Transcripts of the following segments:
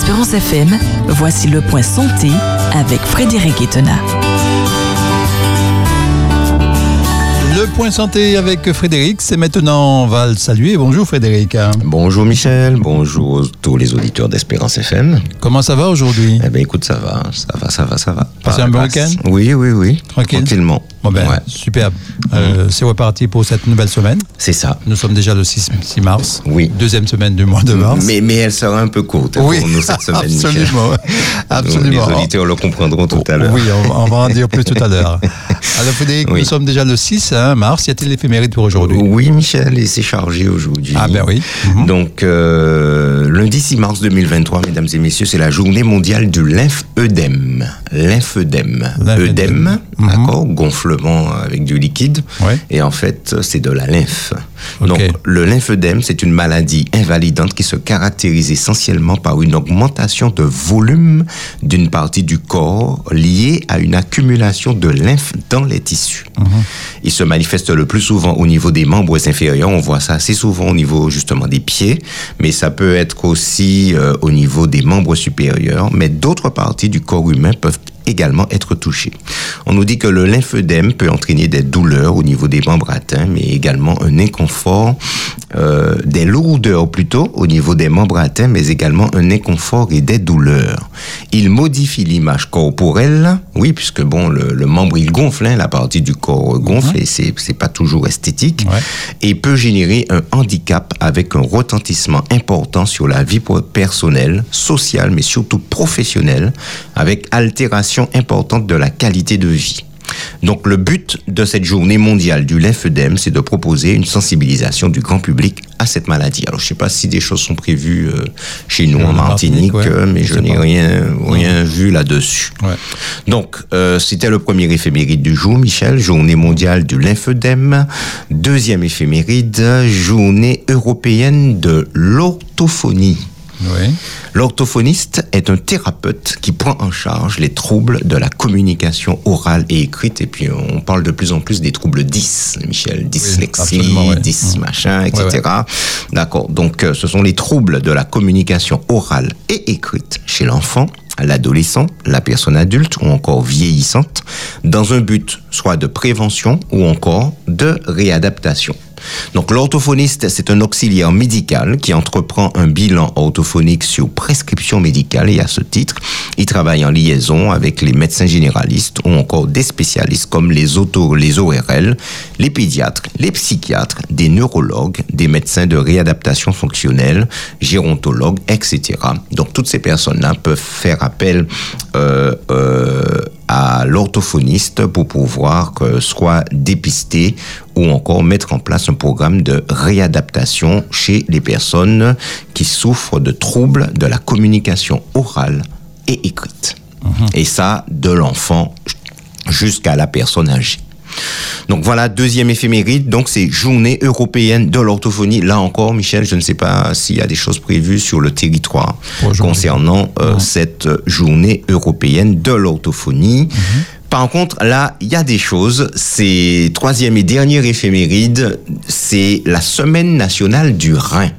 d'Espérance FM, voici le point santé avec Frédéric Etena. Le point santé avec Frédéric, c'est maintenant, on va le saluer. Bonjour Frédéric. Bonjour Michel, bonjour tous les auditeurs d'Espérance FM. Comment ça va aujourd'hui? Eh bien écoute, ça va, ça va, ça va, ça va. Passé un bon week-end? Oui, oui, oui. Tranquille Tranquillement. Bon ben, Ouais. superbe. Euh, C'est reparti pour cette nouvelle semaine. C'est ça. Nous sommes déjà le 6, 6 mars. Oui. Deuxième semaine du mois de mars. Mais, mais elle sera un peu courte hein, pour nous cette semaine, absolument. absolument. Les auditeurs le comprendront tout à l'heure. Oui, on, on va en dire plus tout à l'heure. Alors Frédéric, Oui. nous sommes déjà le 6 hein, mars. Y a-t-il l'éphéméride pour aujourd'hui? Oui, Michel, et c'est chargé aujourd'hui. Ah ben oui. Mhm. Donc, euh, lundi 6 mars 2023, mesdames et messieurs, c'est la journée mondiale du lymphœdème. Lymphœdème. Lymphœdème. Œdème, Mhm. Avec du liquide. Ouais. Et en fait, c'est de la lymphe. Donc, le lymphœdème, c'est une maladie invalidante qui se caractérise essentiellement par une augmentation de volume d'une partie du corps liée à une accumulation de lymphe dans les tissus. Il se manifeste le plus souvent au niveau des membres inférieurs. On voit ça assez souvent au niveau justement des pieds, mais ça peut être aussi euh, au niveau des membres supérieurs. Mais d'autres parties du corps humain peuvent également être touchées. On nous dit que le lymphœdème peut entraîner des douleurs au niveau des membres atteints, mais également un inconfort, euh, des lourdeurs plutôt au niveau des membres atteints, mais également un inconfort et des douleurs. Il modifie l'image corporelle, oui, puisque bon, le, le membre il gonfle, hein, la partie du corps gonfle et c'est c'est pas toujours esthétique, Ouais. et peut générer un handicap avec un retentissement important sur la vie personnelle, sociale, mais surtout professionnelle, avec altération importante de la qualité de vie. Donc le but de cette journée mondiale du lymphœdème, c'est de proposer une sensibilisation du grand public à cette maladie. Alors je sais pas si des choses sont prévues euh, chez nous en Martinique, ouais. euh, mais Je n'ai rien, rien vu là-dessus. Ouais. Donc, euh, c'était le premier éphéméride du jour, Michel, journée mondiale du lymphœdème. Deuxième éphéméride, journée européenne de l'orthophonie. Oui. L'orthophoniste est un thérapeute qui prend en charge les troubles de la communication orale et écrite. Et puis, on parle de plus en plus des troubles 10, Michel. Dyslexie, ouais. 10 Mhm. machin, etc. Ouais, D'accord. Donc, euh, ce sont les troubles de la communication orale et écrite chez l'enfant, l'adolescent, la personne adulte ou encore vieillissante, dans un but soit de prévention ou encore de réadaptation. Donc l'orthophoniste, c'est un auxiliaire médical qui entreprend un bilan orthophonique sur prescription médicale et à ce titre, il travaille en liaison avec les médecins généralistes ou encore des spécialistes comme les, auto, les ORL, les pédiatres, les psychiatres, des neurologues, des médecins de réadaptation fonctionnelle, gérontologues, etc. Donc toutes ces personnes-là peuvent faire appel euh, euh, à l'orthophoniste pour pouvoir que soit dépister ou encore mettre en place un programme de réadaptation chez les personnes qui souffrent de troubles de la communication orale et écrite. Et ça, de l'enfant jusqu'à la personne âgée. Donc voilà, deuxième éphéméride, donc c'est journée européenne de l'orthophonie. Là encore, Michel, je ne sais pas s'il y a des choses prévues sur le territoire concernant euh, cette journée européenne de l'orthophonie. Par contre, là, il y a des choses. C'est troisième et dernière éphéméride, c'est la semaine nationale du rein.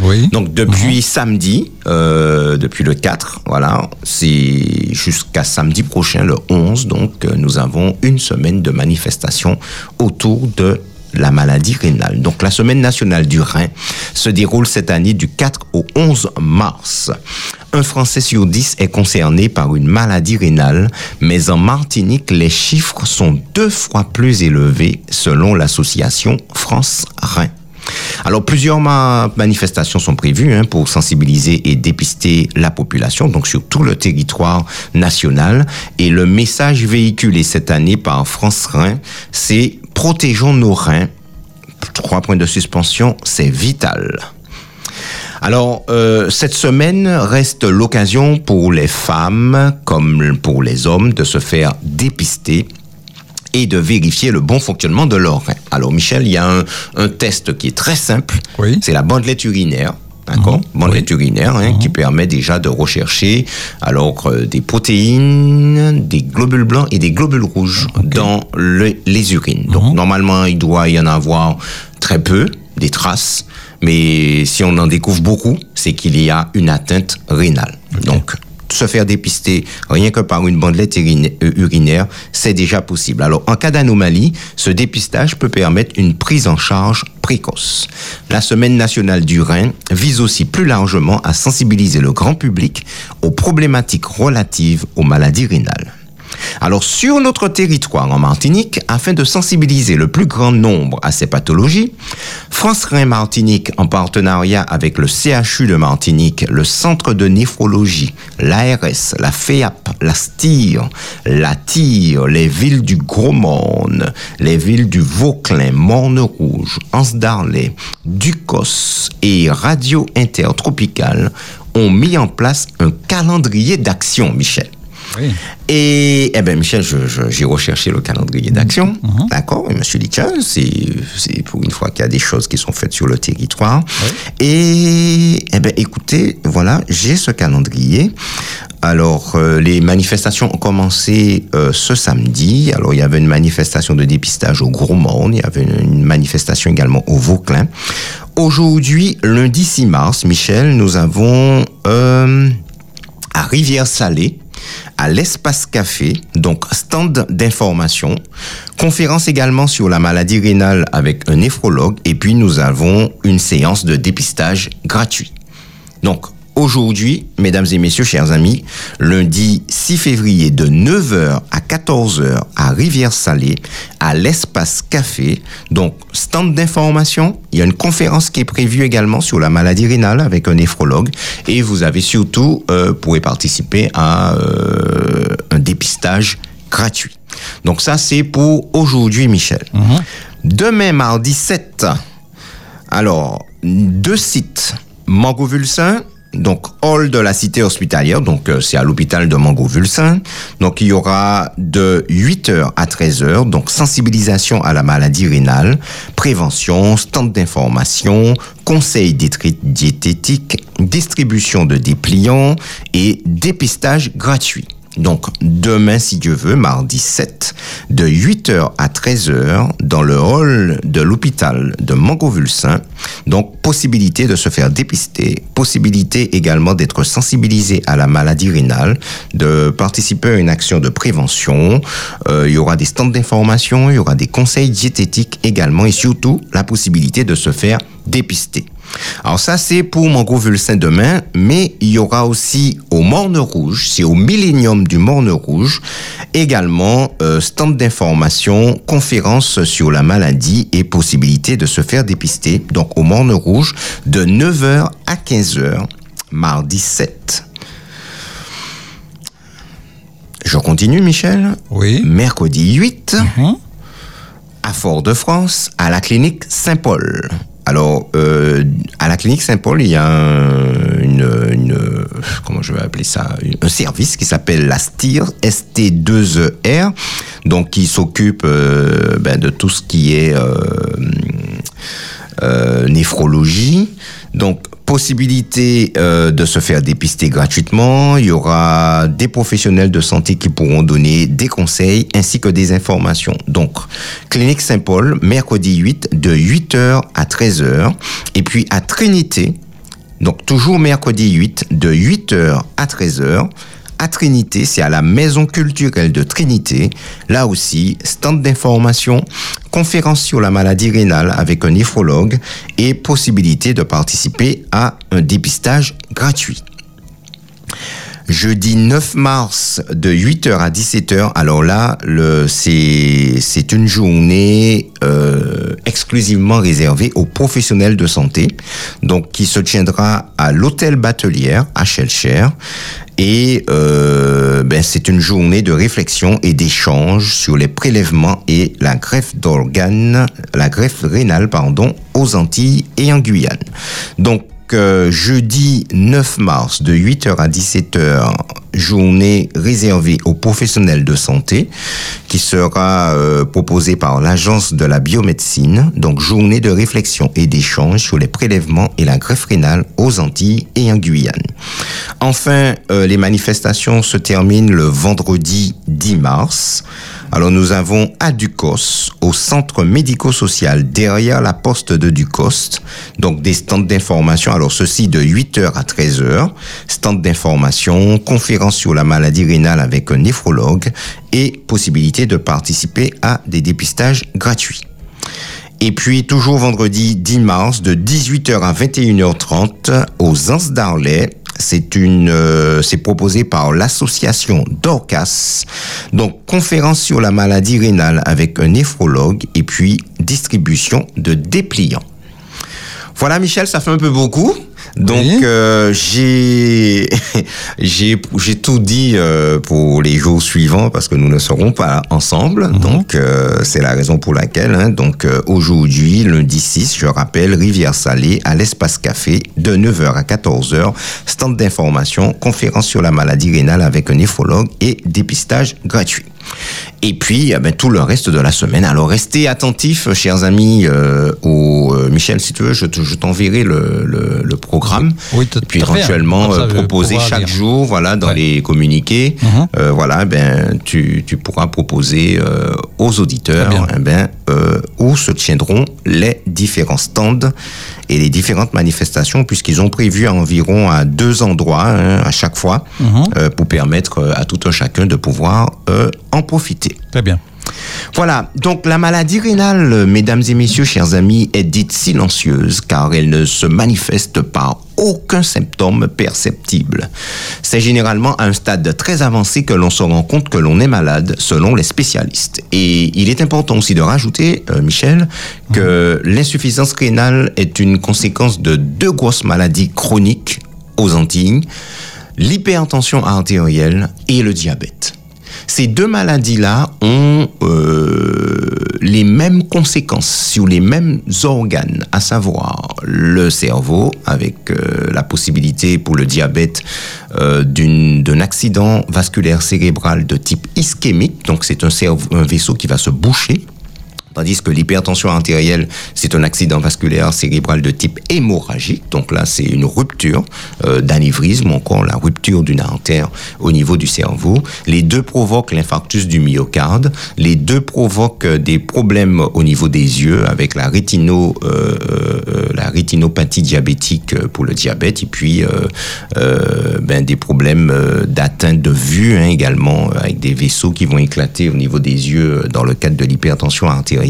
Oui. Donc depuis samedi, euh, depuis le 4, voilà, c'est jusqu'à samedi prochain, le 11, donc euh, nous avons une semaine de manifestation autour de la maladie rénale. Donc la semaine nationale du rein se déroule cette année du 4 au 11 mars. Un Français sur 10 est concerné par une maladie rénale, mais en Martinique, les chiffres sont deux fois plus élevés selon l'association France-Rhin. Alors plusieurs ma- manifestations sont prévues hein, pour sensibiliser et dépister la population, donc sur tout le territoire national. Et le message véhiculé cette année par France Rhin, c'est protégeons nos reins. Trois points de suspension, c'est vital. Alors, euh, cette semaine reste l'occasion pour les femmes comme pour les hommes de se faire dépister et de vérifier le bon fonctionnement de leur rein. Alors, Michel, il y a un, un test qui est très simple. Oui. C'est la bandelette urinaire. D'accord Mhm. Bandelette urinaire hein, qui permet déjà de rechercher alors euh, des protéines, des globules blancs et des globules rouges dans le- les urines. Donc Mhm. normalement, il doit y en avoir très peu, des traces, mais si on en découvre beaucoup, c'est qu'il y a une atteinte rénale. Donc, se faire dépister rien que par une bandelette euh, urinaire, c'est déjà possible. Alors, en cas d'anomalie, ce dépistage peut permettre une prise en charge précoce. La Semaine nationale du rein vise aussi plus largement à sensibiliser le grand public aux problématiques relatives aux maladies rénales. Alors sur notre territoire en Martinique, afin de sensibiliser le plus grand nombre à ces pathologies, France Rhin Martinique, en partenariat avec le CHU de Martinique, le Centre de néphrologie, l'ARS, la FEAP, la STIR, la TIR, les villes du Gros Monde, les villes du Vauclin, Morne-Rouge, Anse-Darley, Ducos et Radio Intertropicale ont mis en place un calendrier d'action, Michel. Et eh ben Michel, j'ai recherché le calendrier d'action, mhm. d'accord. Et Monsieur dit c'est pour une fois qu'il y a des choses qui sont faites sur le territoire. Et eh ben écoutez, voilà, j'ai ce calendrier. Alors euh, les manifestations ont commencé euh, ce samedi. Alors il y avait une manifestation de dépistage au Gros il y avait une, manifestation également au Vauclin. Aujourd'hui, lundi 6 mars, Michel, nous avons euh, à Rivière-Salée à l'espace café, donc stand d'information, conférence également sur la maladie rénale avec un néphrologue, et puis nous avons une séance de dépistage gratuit. Donc, aujourd'hui, mesdames et messieurs, chers amis, lundi 6 février de 9h à 14h à Rivière-Salée, à l'espace café. Donc, stand d'information. Il y a une conférence qui est prévue également sur la maladie rénale avec un néphrologue. Et vous avez surtout, euh, pourrez participer à euh, un dépistage gratuit. Donc ça, c'est pour aujourd'hui, Michel. Mhm. Demain, mardi 7, alors, deux sites. Mangovulsin donc hall de la cité hospitalière, donc euh, c'est à l'hôpital de Mango-Vulsin. Donc il y aura de 8h à 13h, donc sensibilisation à la maladie rénale, prévention, stand d'information, conseil diététique, distribution de dépliants et dépistage gratuit. Donc demain, si Dieu veut, mardi 7, de 8h à 13h, dans le hall de l'hôpital de Mangovulsin. Donc possibilité de se faire dépister, possibilité également d'être sensibilisé à la maladie rénale, de participer à une action de prévention. Euh, il y aura des stands d'information, il y aura des conseils diététiques également et surtout la possibilité de se faire dépister. Alors ça, c'est pour mon gros Vulsin demain, mais il y aura aussi au Morne Rouge, c'est au Millénium du Morne Rouge, également euh, stand d'information, conférence sur la maladie et possibilité de se faire dépister, donc au Morne Rouge, de 9h à 15h, mardi 7. Je continue, Michel? Oui. Mercredi 8, mhm. à Fort-de-France, à la clinique Saint-Paul. Alors, euh, à la clinique Saint-Paul, il y a une, une, comment je vais appeler ça, un service qui s'appelle la STIR, ST2ER, donc qui s'occupe euh, ben, de tout ce qui est euh, euh néphrologie. Donc, possibilité euh, de se faire dépister gratuitement. Il y aura des professionnels de santé qui pourront donner des conseils ainsi que des informations. Donc, Clinique Saint-Paul, mercredi 8, de 8h à 13h. Et puis à Trinité, donc toujours mercredi 8, de 8h à 13h à Trinité, c'est à la Maison culturelle de Trinité. Là aussi, stand d'information, conférence sur la maladie rénale avec un néphrologue et possibilité de participer à un dépistage gratuit. Jeudi 9 mars de 8h à 17h. Alors là, c'est une journée euh, exclusivement réservée aux professionnels de santé, donc qui se tiendra à l'hôtel Batelière à Shelcher. Et euh, ben, c'est une journée de réflexion et d'échange sur les prélèvements et la greffe d'organes, la greffe rénale, pardon, aux Antilles et en Guyane. Donc, euh, jeudi 9 mars de 8h à 17h, journée réservée aux professionnels de santé qui sera euh, proposée par l'Agence de la biomédecine. Donc journée de réflexion et d'échange sur les prélèvements et la greffe rénale aux Antilles et en Guyane. Enfin, euh, les manifestations se terminent le vendredi 10 mars Alors nous avons à Ducos, au centre médico-social derrière la poste de Ducoste, donc des stands d'information. Alors ceci de 8h à 13h, stands d'information, conférence sur la maladie rénale avec un néphrologue et possibilité de participer à des dépistages gratuits. Et puis, toujours vendredi 10 mars, de 18h à 21h30, aux Ans d'Arlet, c'est une, euh, c'est proposé par l'association Dorcas. Donc, conférence sur la maladie rénale avec un néphrologue et puis distribution de dépliants. Voilà, Michel, ça fait un peu beaucoup. Donc Oui. euh, j'ai j'ai j'ai tout dit euh, pour les jours suivants parce que nous ne serons pas ensemble. Donc euh, c'est la raison pour laquelle hein, donc euh, aujourd'hui lundi 6, je rappelle Rivière Salée à l'espace café de 9h à 14h, stand d'information, conférence sur la maladie rénale avec un néphrologue et dépistage gratuit. Et puis, eh ben, tout le reste de la semaine. Alors, restez attentifs, chers amis, euh, au euh, Michel, si tu veux, je, te- je t'enverrai le, le, le programme. Oui, tout- Et puis, tout à fait, hein. éventuellement, euh, proposer chaque lire. jour, voilà, dans Ouais. les communiqués, Mhm. voilà, ben, tu, tu pourras proposer aux auditeurs, eh ben, où se tiendront les différents stands et les différentes manifestations, puisqu'ils ont prévu environ à deux endroits hein, à chaque fois, Mhm. euh, pour permettre euh, à tout un chacun de pouvoir euh, en profiter. Très bien. Voilà, donc la maladie rénale, mesdames et messieurs, chers amis, est dite silencieuse car elle ne se manifeste par aucun symptôme perceptible. C'est généralement à un stade très avancé que l'on se rend compte que l'on est malade, selon les spécialistes. Et il est important aussi de rajouter, euh, Michel, que l'insuffisance rénale est une conséquence de deux grosses maladies chroniques aux Antilles, l'hypertension artérielle et le diabète. Ces deux maladies-là ont euh, les mêmes conséquences sur les mêmes organes, à savoir le cerveau, avec euh, la possibilité pour le diabète euh, d'un accident vasculaire cérébral de type ischémique, donc c'est un, un vaisseau qui va se boucher. Tandis que l'hypertension artérielle, c'est un accident vasculaire cérébral de type hémorragique. Donc là, c'est une rupture euh, d'anévrisme encore la rupture d'une artère au niveau du cerveau. Les deux provoquent l'infarctus du myocarde. Les deux provoquent euh, des problèmes au niveau des yeux avec la, rétino, euh, euh, la rétinopathie diabétique euh, pour le diabète et puis euh, euh, ben, des problèmes euh, d'atteinte de vue hein, également euh, avec des vaisseaux qui vont éclater au niveau des yeux euh, dans le cadre de l'hypertension artérielle.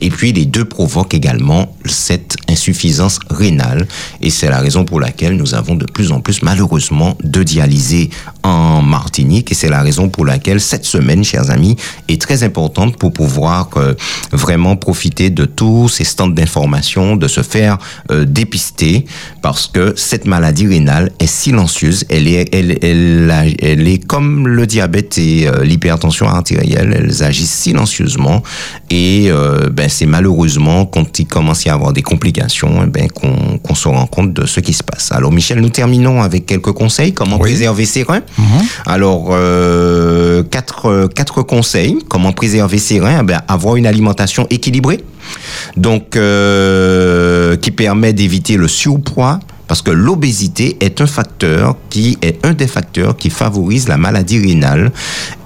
Et puis les deux provoquent également cette insuffisance rénale. Et c'est la raison pour laquelle nous avons de plus en plus malheureusement de dialysés en Martinique. Et c'est la raison pour laquelle cette semaine, chers amis, est très importante pour pouvoir euh, vraiment profiter de tous ces stands d'information, de se faire euh, dépister. Parce que cette maladie rénale est silencieuse, elle est, comme le diabète et euh, l'hypertension artérielle, elles agissent silencieusement. Et euh, ben, c'est malheureusement quand il commence à y avoir des complications eh ben, qu'on se rend compte de ce qui se passe. Alors Michel, nous terminons avec quelques conseils, comment Oui. préserver ses reins. Alors, euh, quatre, quatre conseils. Comment préserver ses reins Eh ben, Avoir une alimentation équilibrée, donc euh, qui permet d'éviter le surpoids, parce que l'obésité est un facteur qui est un des facteurs qui favorise la maladie rénale.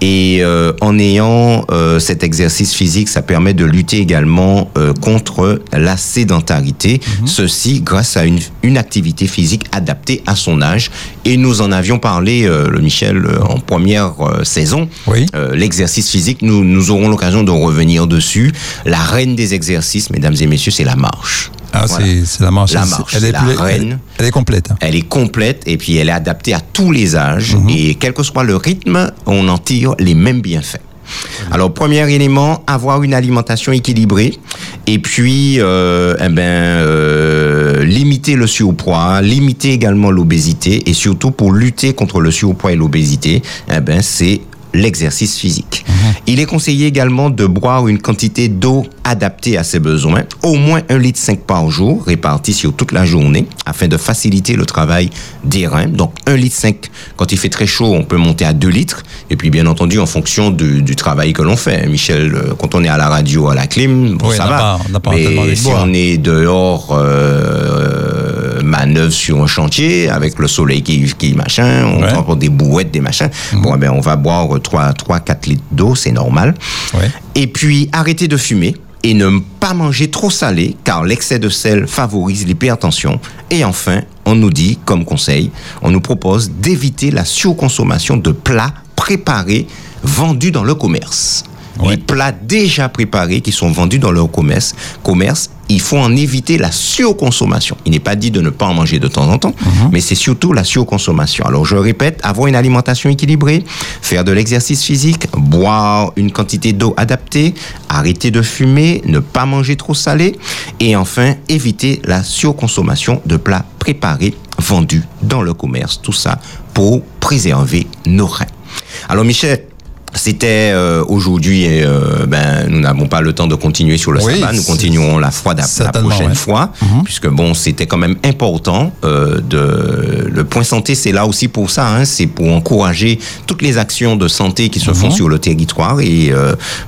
Et euh, en ayant euh, cet exercice physique, ça permet de lutter également euh, contre la sédentarité. Ceci grâce à une, une activité physique adaptée à son âge. Et nous en avions parlé, euh, le Michel, euh, en première euh, saison. Oui. Euh, L'exercice physique, nous, nous aurons l'occasion de revenir dessus. La reine des exercices, mesdames et messieurs, c'est la marche. Ah, Voilà. c'est- la marche. La marche, elle est la plus- reine. Elle, elle est complète. hein. Elle est complète et puis elle est adaptée à tous les âges Mhm. et quel que soit le rythme, on en tire les mêmes bienfaits. Alors premier élément, avoir une alimentation équilibrée et puis euh, eh ben euh, limiter le surpoids, limiter également l'obésité et surtout pour lutter contre le surpoids et l'obésité, eh ben c'est l'exercice physique. Il est conseillé également de boire une quantité d'eau adaptée à ses besoins, au moins un litre 5 par jour, réparti sur toute la journée, afin de faciliter le travail des reins. Donc un litre 5, quand il fait très chaud, on peut monter à 2 litres. Et puis bien entendu, en fonction du, du travail que l'on fait. Michel, euh, quand on est à la radio, à la clim, bon, Oui, ça va. pas- on n'a pas Mais si on est dehors, euh, manœuvre, sur un chantier avec le soleil qui, qui machin, on Ouais. prend des bouettes, des machins. Bon, eh ben, on va boire 3, 3 4 litres d'eau, c'est normal. Ouais. Et puis, arrêter de fumer et ne pas manger trop salé, car l'excès de sel favorise l'hypertension. Et enfin, on nous dit, comme conseil, on nous propose d'éviter la surconsommation de plats préparés vendus dans le commerce. Les plats déjà préparés qui sont vendus dans le commerce, commerce, il faut en éviter la surconsommation. Il n'est pas dit de ne pas en manger de temps en temps, mais c'est surtout la surconsommation. Alors je répète, avoir une alimentation équilibrée, faire de l'exercice physique, boire une quantité d'eau adaptée, arrêter de fumer, ne pas manger trop salé, et enfin éviter la surconsommation de plats préparés vendus dans le commerce. Tout ça pour préserver nos reins. Alors Michel, c'était euh, aujourd'hui, euh, ben, nous n'avons pas le temps de continuer sur le Oui, sabbat, nous continuerons la fois la prochaine ouais. fois, puisque bon, c'était quand même important euh, de le point santé, c'est là aussi pour ça, hein, c'est pour encourager toutes les actions de santé qui se font sur le territoire et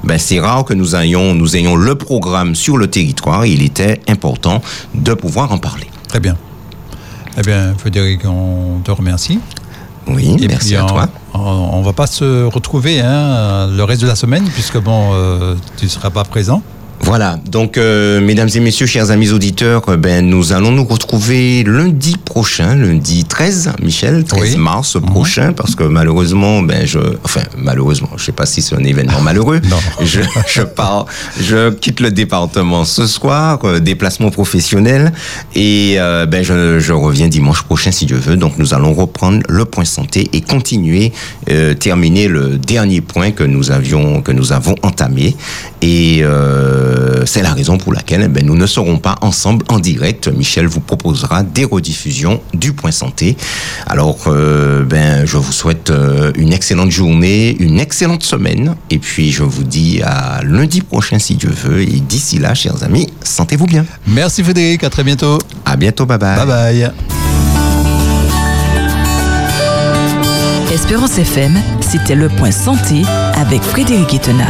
ben, c'est rare que nous ayons nous ayons le programme sur le territoire. Et il était important de pouvoir en parler. Très bien. Eh bien, Frédéric, on te remercie. Oui, Et merci à on, toi. On, on va pas se retrouver hein, le reste de la semaine, puisque bon, euh, tu ne seras pas présent. Voilà, donc euh, mesdames et messieurs, chers amis auditeurs, euh, ben nous allons nous retrouver lundi prochain, lundi 13, Michel, 13 Oui. mars prochain, parce que malheureusement, ben je, enfin malheureusement, je sais pas si c'est un événement malheureux, Non. je, je pars, je quitte le département ce soir, euh, déplacement professionnel, et ben je, je reviens dimanche prochain si Dieu veut. Donc nous allons reprendre le point santé et continuer, euh, terminer le dernier point que nous avions, que nous avons entamé, et euh, c'est la raison pour laquelle eh ben, nous ne serons pas ensemble en direct. Michel vous proposera des rediffusions du point santé. Alors euh, ben je vous souhaite euh, une excellente journée, une excellente semaine, et puis je vous dis à lundi prochain si Dieu veut. Et d'ici là, chers amis, sentez-vous bien. Merci Frédéric, à très bientôt. À bientôt, bye bye. Bye bye. Espérance FM, c'était le point santé avec Frédéric Etena.